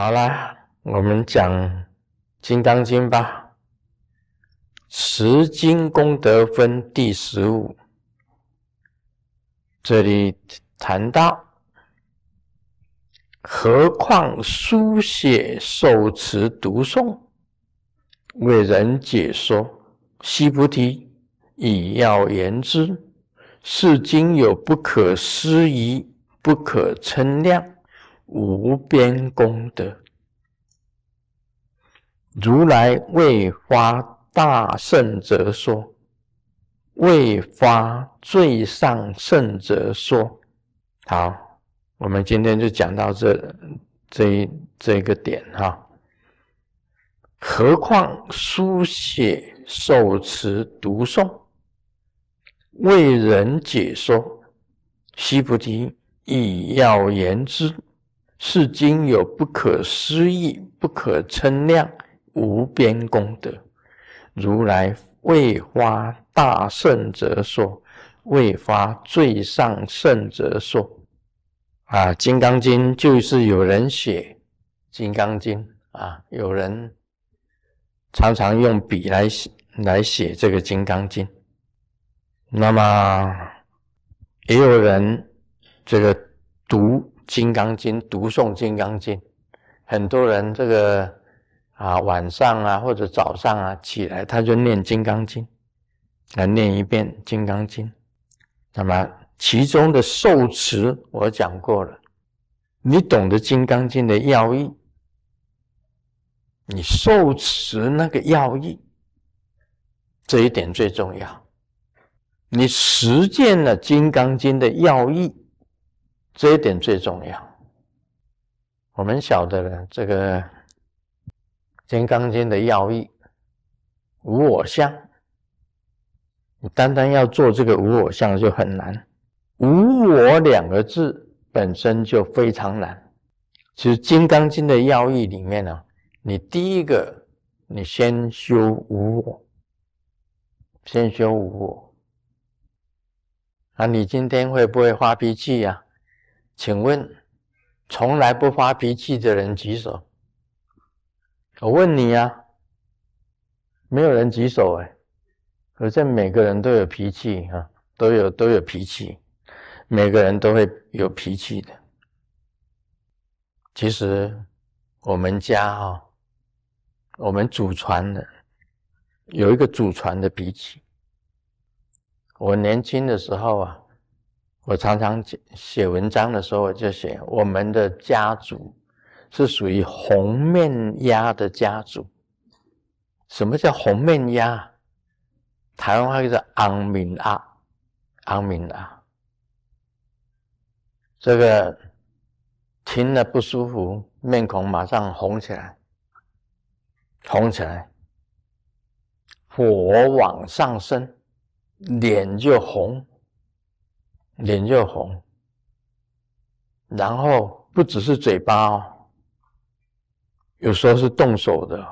好啦，我们讲《金刚经》吧，十经功德分第十五，这里谈到，何况书写、受持、读诵，为人解说，悉菩提，以要言之。是经有不可思议、不可称量、无边功德。如来未发大圣者说，未发最上圣者说。好，我们今天就讲到这这这个点哈。何况书写、受持、读诵。为人解说，须菩提，以要言之。是经有不可思议、不可称量、无边功德。如来未发大圣者说，未发最上圣者说。啊，《金刚经》就是有人写《金刚经》啊，有人常常用笔来写来写这个《金刚经》。那么，也有人这个读《金刚经》，读诵《金刚经》，很多人这个啊晚上啊或者早上啊起来，他就念《金刚经》，来念一遍《金刚经》。那么其中的受持我讲过了，你懂得《金刚经》的要义，你受持那个要义，这一点最重要。你实践了《金刚经》的要义，这一点最重要。我们晓得了这个《金刚经》的要义，无我相。你单单要做这个无我相就很难，无我两个字本身就非常难。其实《金刚经》的要义里面呢，你第一个，你先修无我，先修无我。啊，你今天会不会发脾气呀？请问，从来不发脾气的人举手。我问你呀，没有人举手哎。可是每个人都有脾气啊，都有都有脾气，每个人都会有脾气的。其实我们家哈，我们祖传的有一个祖传的脾气。我年轻的时候啊，我常常写文章的时候，我就写我们的家族是属于红面鸭的家族。什么叫红面鸭？台湾话叫昂敏啊，昂敏啊。这个听了不舒服，面孔马上红起来，红起来，火往上升。脸就红，脸就红，然后不只是嘴巴哦，有时候是动手的。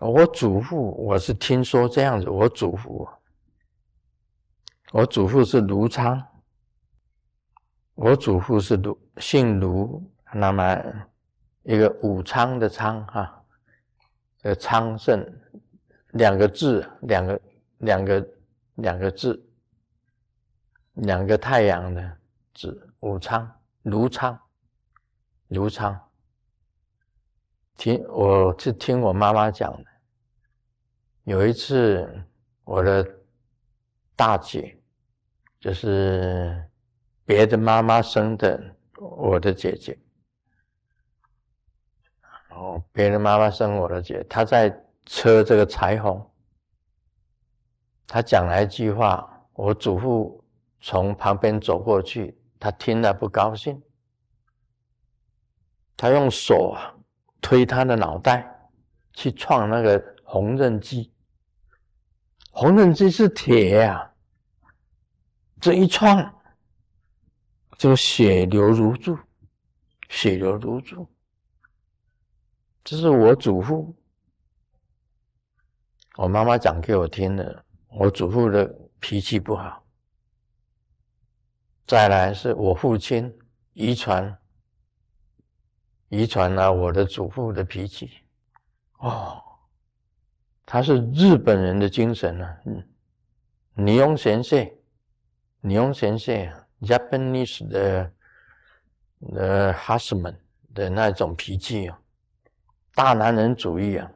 我祖父，我是听说这样子。我祖父，我祖父是卢昌，我祖父是卢，姓卢，那么一个武昌的昌哈，这个昌盛。两个字，两个两个两个字，两个太阳的字，武昌，卢昌，卢昌。听，我是听我妈妈讲的。有一次，我的大姐，就是别的妈妈生的我的姐姐，哦，别的妈妈生我的姐，她在。车这个彩虹，他讲了一句话，我祖父从旁边走过去，他听了不高兴，他用手啊推他的脑袋，去撞那个缝纫机。缝纫机是铁呀，这一撞就血流如注，血流如注。这是我祖父。我妈妈讲给我听的，我祖父的脾气不好。再来是我父亲遗传遗传了我的祖父的脾气。哦，他是日本人的精神啊，嗯，尼翁先生，尼翁先生，Japanese 的的 husband 的那种脾气啊，大男人主义啊。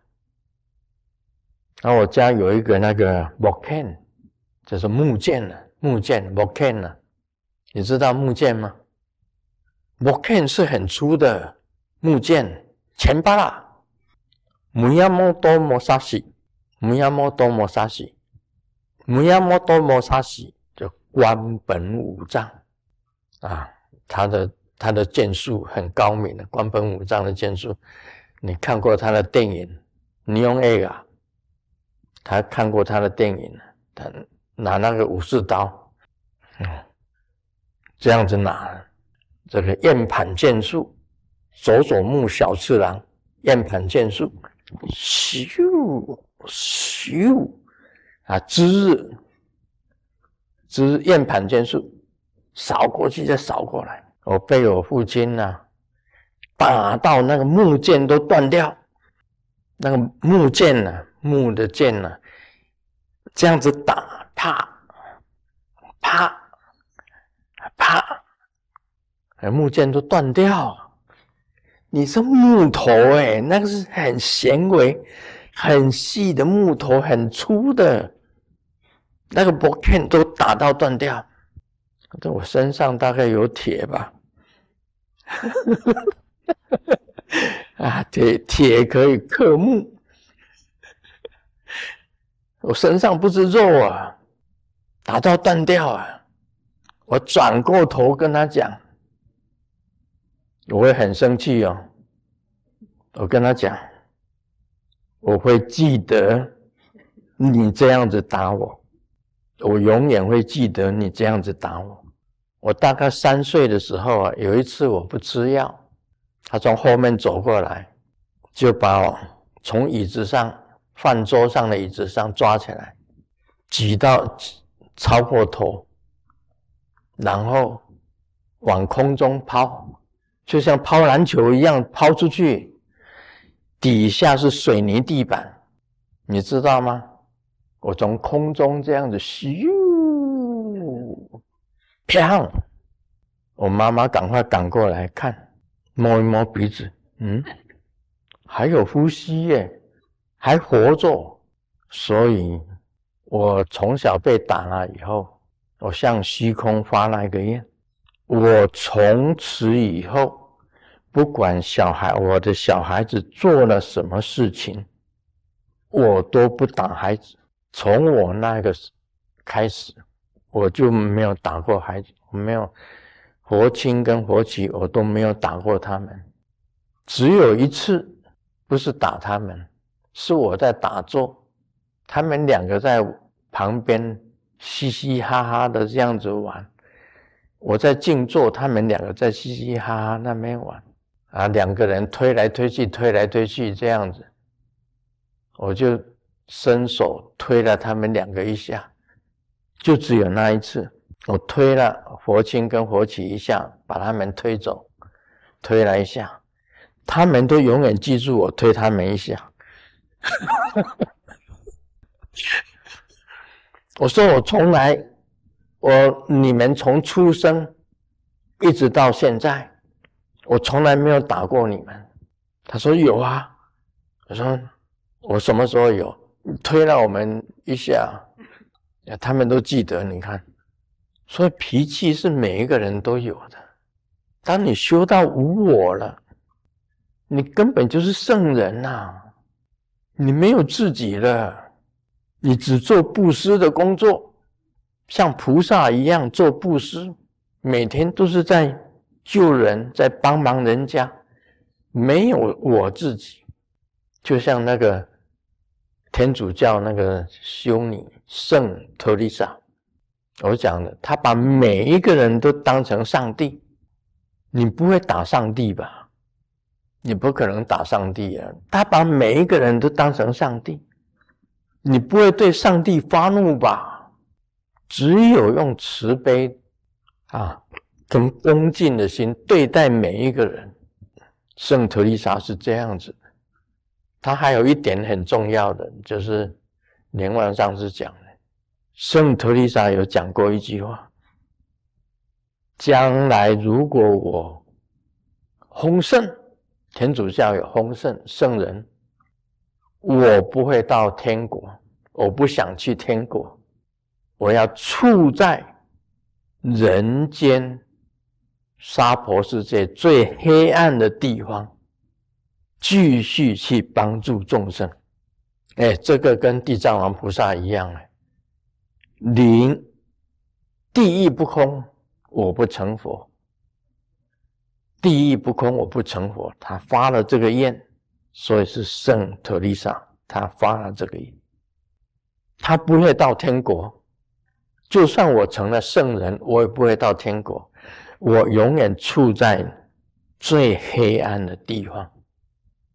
然后我家有一个那个 Boken，就是木剑呢，木剑 Boken 呢，你知道木剑吗？Boken 是很粗的木剑，前巴拉。木亚摩多摩沙西，木亚摩多摩沙西，木亚摩多摩沙西，就关本武藏啊，他的他的剑术很高明的，关本武藏的剑术，你看过他的电影《尼翁 A》啊？他看过他的电影，他拿那个武士刀，嗯，这样子拿，这个燕盘剑术，佐佐木小次郎，燕盘剑术。咻咻啊！之日之燕盘剑术，扫过去再扫过来。我被我父亲呐打到那个木剑都断掉，那个木剑呐，木的剑呐，这样子打，啪啪，哎木剑都断掉。你是木头哎，那个是很纤维、很细的木头，很粗的，那个薄片都打到断掉。在我身上大概有铁吧，啊，铁铁可以克木，我身上不是肉啊，打到断掉啊，我转过头跟他讲。我会很生气哦，我跟他讲，我会记得你这样子打我，我永远会记得你这样子打我。我大概三岁的时候啊，有一次我不吃药，他从后面走过来，就把我从椅子上饭桌上的椅子上抓起来，举到超过头，然后往空中抛。就像抛篮球一样抛出去，底下是水泥地板，你知道吗？我从空中这样子咻，啪！我妈妈赶快赶过来看，摸一摸鼻子，嗯，还有呼吸耶，还活着。所以，我从小被打了以后，我向虚空发那个愿，我从此以后。不管小孩，我的小孩子做了什么事情，我都不打孩子。从我那个开始，我就没有打过孩子。我没有活亲跟活妻，我都没有打过他们。只有一次，不是打他们，是我在打坐，他们两个在旁边嘻嘻哈哈的这样子玩。我在静坐，他们两个在嘻嘻哈哈那边玩。啊，两个人推来推去，推来推去这样子，我就伸手推了他们两个一下，就只有那一次，我推了佛清跟佛起一下，把他们推走，推了一下，他们都永远记住我推他们一下。我说我从来，我你们从出生一直到现在。我从来没有打过你们。他说有啊。我说我什么时候有？推了我们一下，他们都记得。你看，所以脾气是每一个人都有的。当你修到无我了，你根本就是圣人呐！你没有自己了，你只做布施的工作，像菩萨一样做布施，每天都是在。救人，在帮忙人家，没有我自己，就像那个天主教那个修女圣特丽莎，我讲的，他把每一个人都当成上帝。你不会打上帝吧？你不可能打上帝啊！他把每一个人都当成上帝，你不会对上帝发怒吧？只有用慈悲啊。跟恭敬的心对待每一个人，圣特丽莎是这样子。他还有一点很重要的，就是连万上是讲的，圣特丽莎有讲过一句话：将来如果我丰盛，天主教有丰盛圣人，我不会到天国，我不想去天国，我要处在人间娑婆世界最黑暗的地方。继续去帮助众生，哎，这个跟地藏王菩萨一样哎，灵地狱不空，我不成佛；地狱不空，我不成佛。他发了这个愿，所以是圣特丽莎，他发了这个愿，他不会到天国。就算我成了圣人，我也不会到天国，我永远处在最黑暗的地方。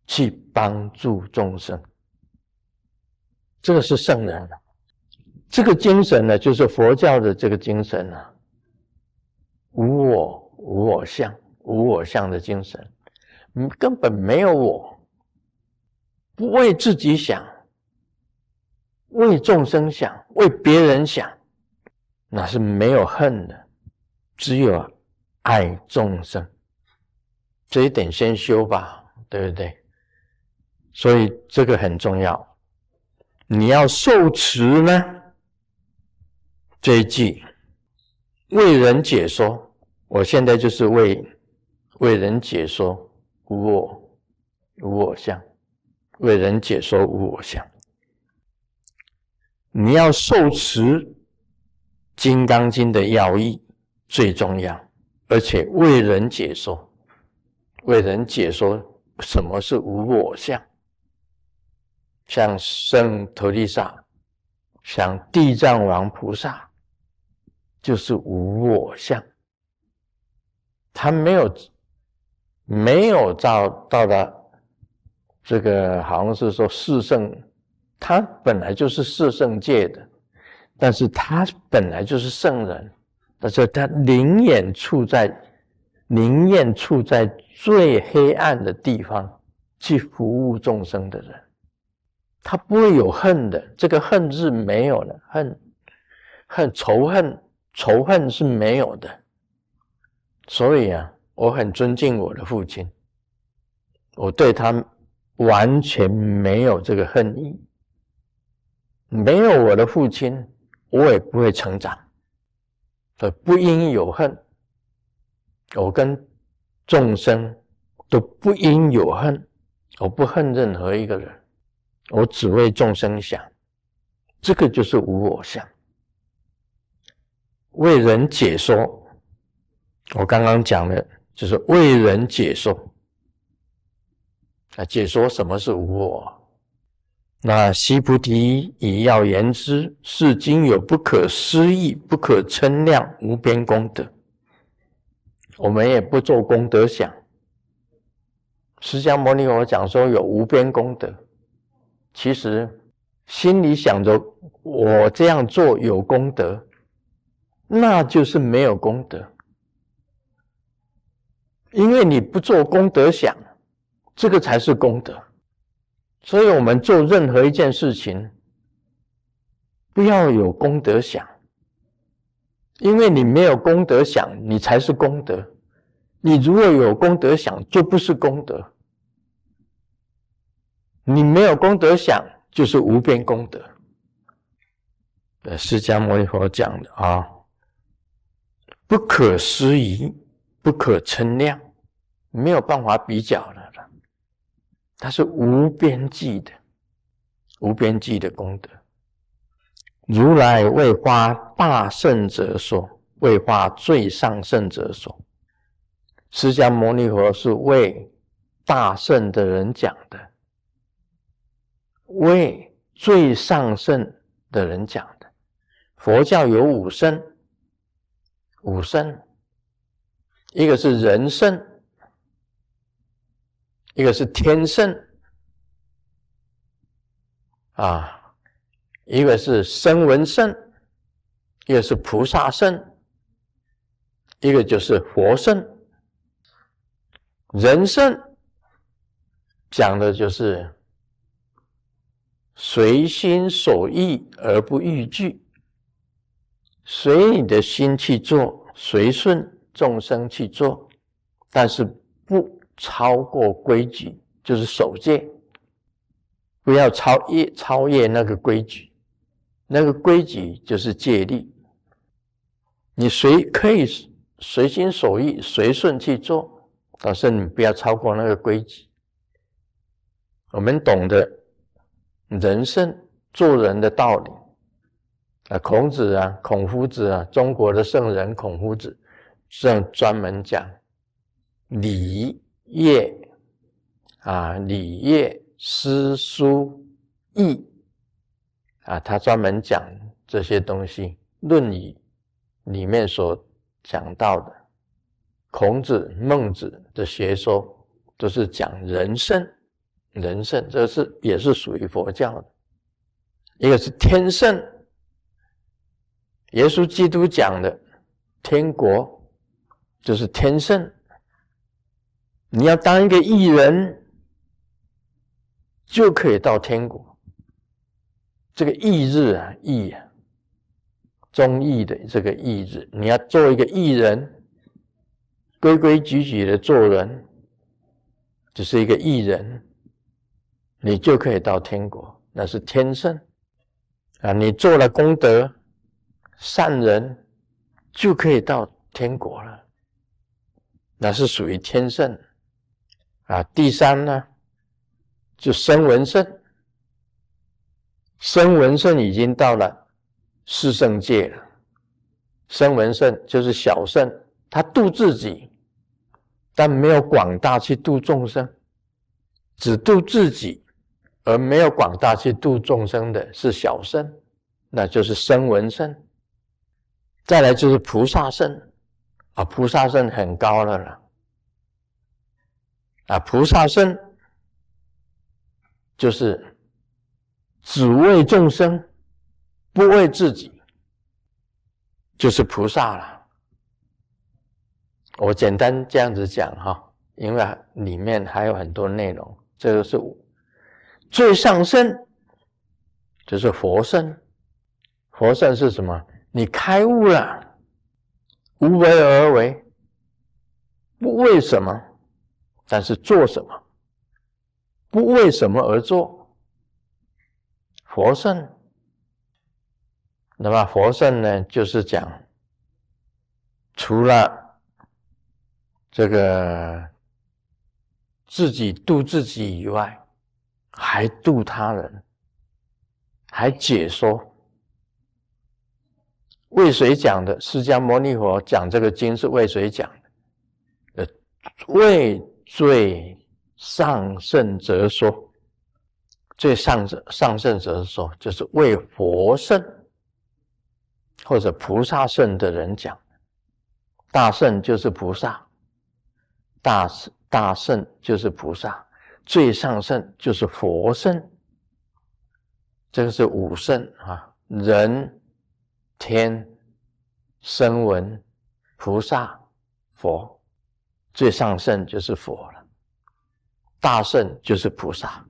去帮助众生，这个是圣人。这个精神呢，就是佛教的这个精神啊，无我、无我相、无我相的精神，根本没有我，不为自己想，为众生想，为别人想，那是没有恨的，只有爱众生。这一点先修吧，对不对？所以这个很重要，你要受持呢。这一句为人解说，我现在就是为为人解说无我无我相，为人解说无我相。你要受持《金刚经》的要义最重要，而且为人解说，为人解说什么是无我相。像圣陀利萨，像地藏王菩萨，就是无我相。他没有没有到到达这个，好像是说四圣，他本来就是四圣界的，但是他本来就是圣人，他是他宁愿处在宁愿处在最黑暗的地方去服务众生的人。他不会有恨的，这个恨是没有的，恨恨仇恨仇恨是没有的。所以啊，我很尊敬我的父亲，我对他完全没有这个恨意。没有我的父亲，我也不会成长。所以不应有恨，我跟众生都不应有恨，我不恨任何一个人。我只为众生想，这个就是无我相。为人解说，我刚刚讲的，就是为人解说。啊，解说什么是无我？那西菩提以要言之，是经有不可思议、不可称量、无边功德。我们也不做功德想。释迦牟尼佛讲说有无边功德。其实心里想着我这样做有功德，那就是没有功德，因为你不做功德想，这个才是功德。所以我们做任何一件事情，不要有功德想，因为你没有功德想，你才是功德。你如果有功德想，就不是功德。你没有功德想，就是无边功德。呃，释迦牟尼佛讲的啊，不可思议，不可称量，没有办法比较的。它是无边际的，无边际的功德。如来为发大圣者说，为发最上圣者说。释迦牟尼佛是为大圣的人讲的。为最上圣的人讲的，佛教有五圣，五圣，一个是人圣，一个是天圣，啊，一个是声闻圣，一个是菩萨圣，一个就是佛圣。人圣讲的就是随心所欲而不逾矩，随你的心去做，随顺众生去做，但是不超过规矩，就是守戒，不要超越超越那个规矩，那个规矩就是戒律。你随可以随心所欲、随顺去做，但是你不要超过那个规矩。我们懂得人生做人的道理啊，孔子啊，孔夫子啊，中国的圣人孔夫子，这样专门讲礼仪业啊，礼业诗书义啊，他专门讲这些东西，《论语》。里面所讲到的孔子、孟子的学说，都是讲人圣，人圣，这是也是属于佛教的。一个是天圣，耶稣基督讲的天国就是天圣。你要当一个艺人，就可以到天国。这个义日啊，义啊。忠义的这个义字，你要做一个义人，规规矩矩的做人，只是一个艺人，你就可以到天国，那是天圣啊！你做了功德，善人就可以到天国了，那是属于天圣啊。第三呢，就声闻圣，声闻圣已经到了。四圣界了，声闻圣就是小圣，他度自己，但没有广大去度众生，只度自己，而没有广大去度众生的是小圣，那就是声闻圣。再来就是菩萨圣，啊，菩萨圣很高了了，啊，菩萨身就是只为众生。不为自己，就是菩萨了。我简单这样子讲哈，因为里面还有很多内容。这个是最上身，就是佛身。佛身是什么？你开悟了，无为而为，不为什么，但是做什么？不为什么而做？佛圣。那么佛圣呢，就是讲，除了这个自己度自己以外，还度他人，还解说。为谁讲的？释迦牟尼佛讲这个经是为谁讲的？呃，为最上圣者说，最上上圣者说，就是为佛圣。或者菩萨圣的人讲，大圣就是菩萨，大大圣就是菩萨，最上圣就是佛圣。这个是五圣啊，人、天、声闻、菩萨、佛，最上圣就是佛了，大圣就是菩萨，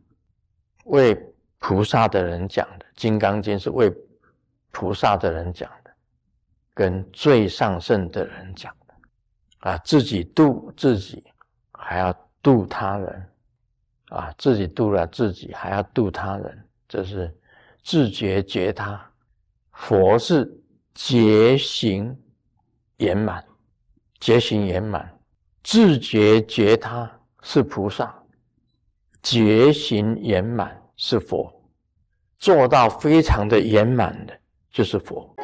为菩萨的人讲的《金刚经》是为菩萨的人讲的。跟最上圣的人讲的啊，自己度自己，还要度他人啊，自己度了自己，还要度他人，这是自觉觉他。佛是觉行圆满，觉行圆满，自觉觉他是菩萨，觉行圆满是佛，做到非常的圆满的，就是佛。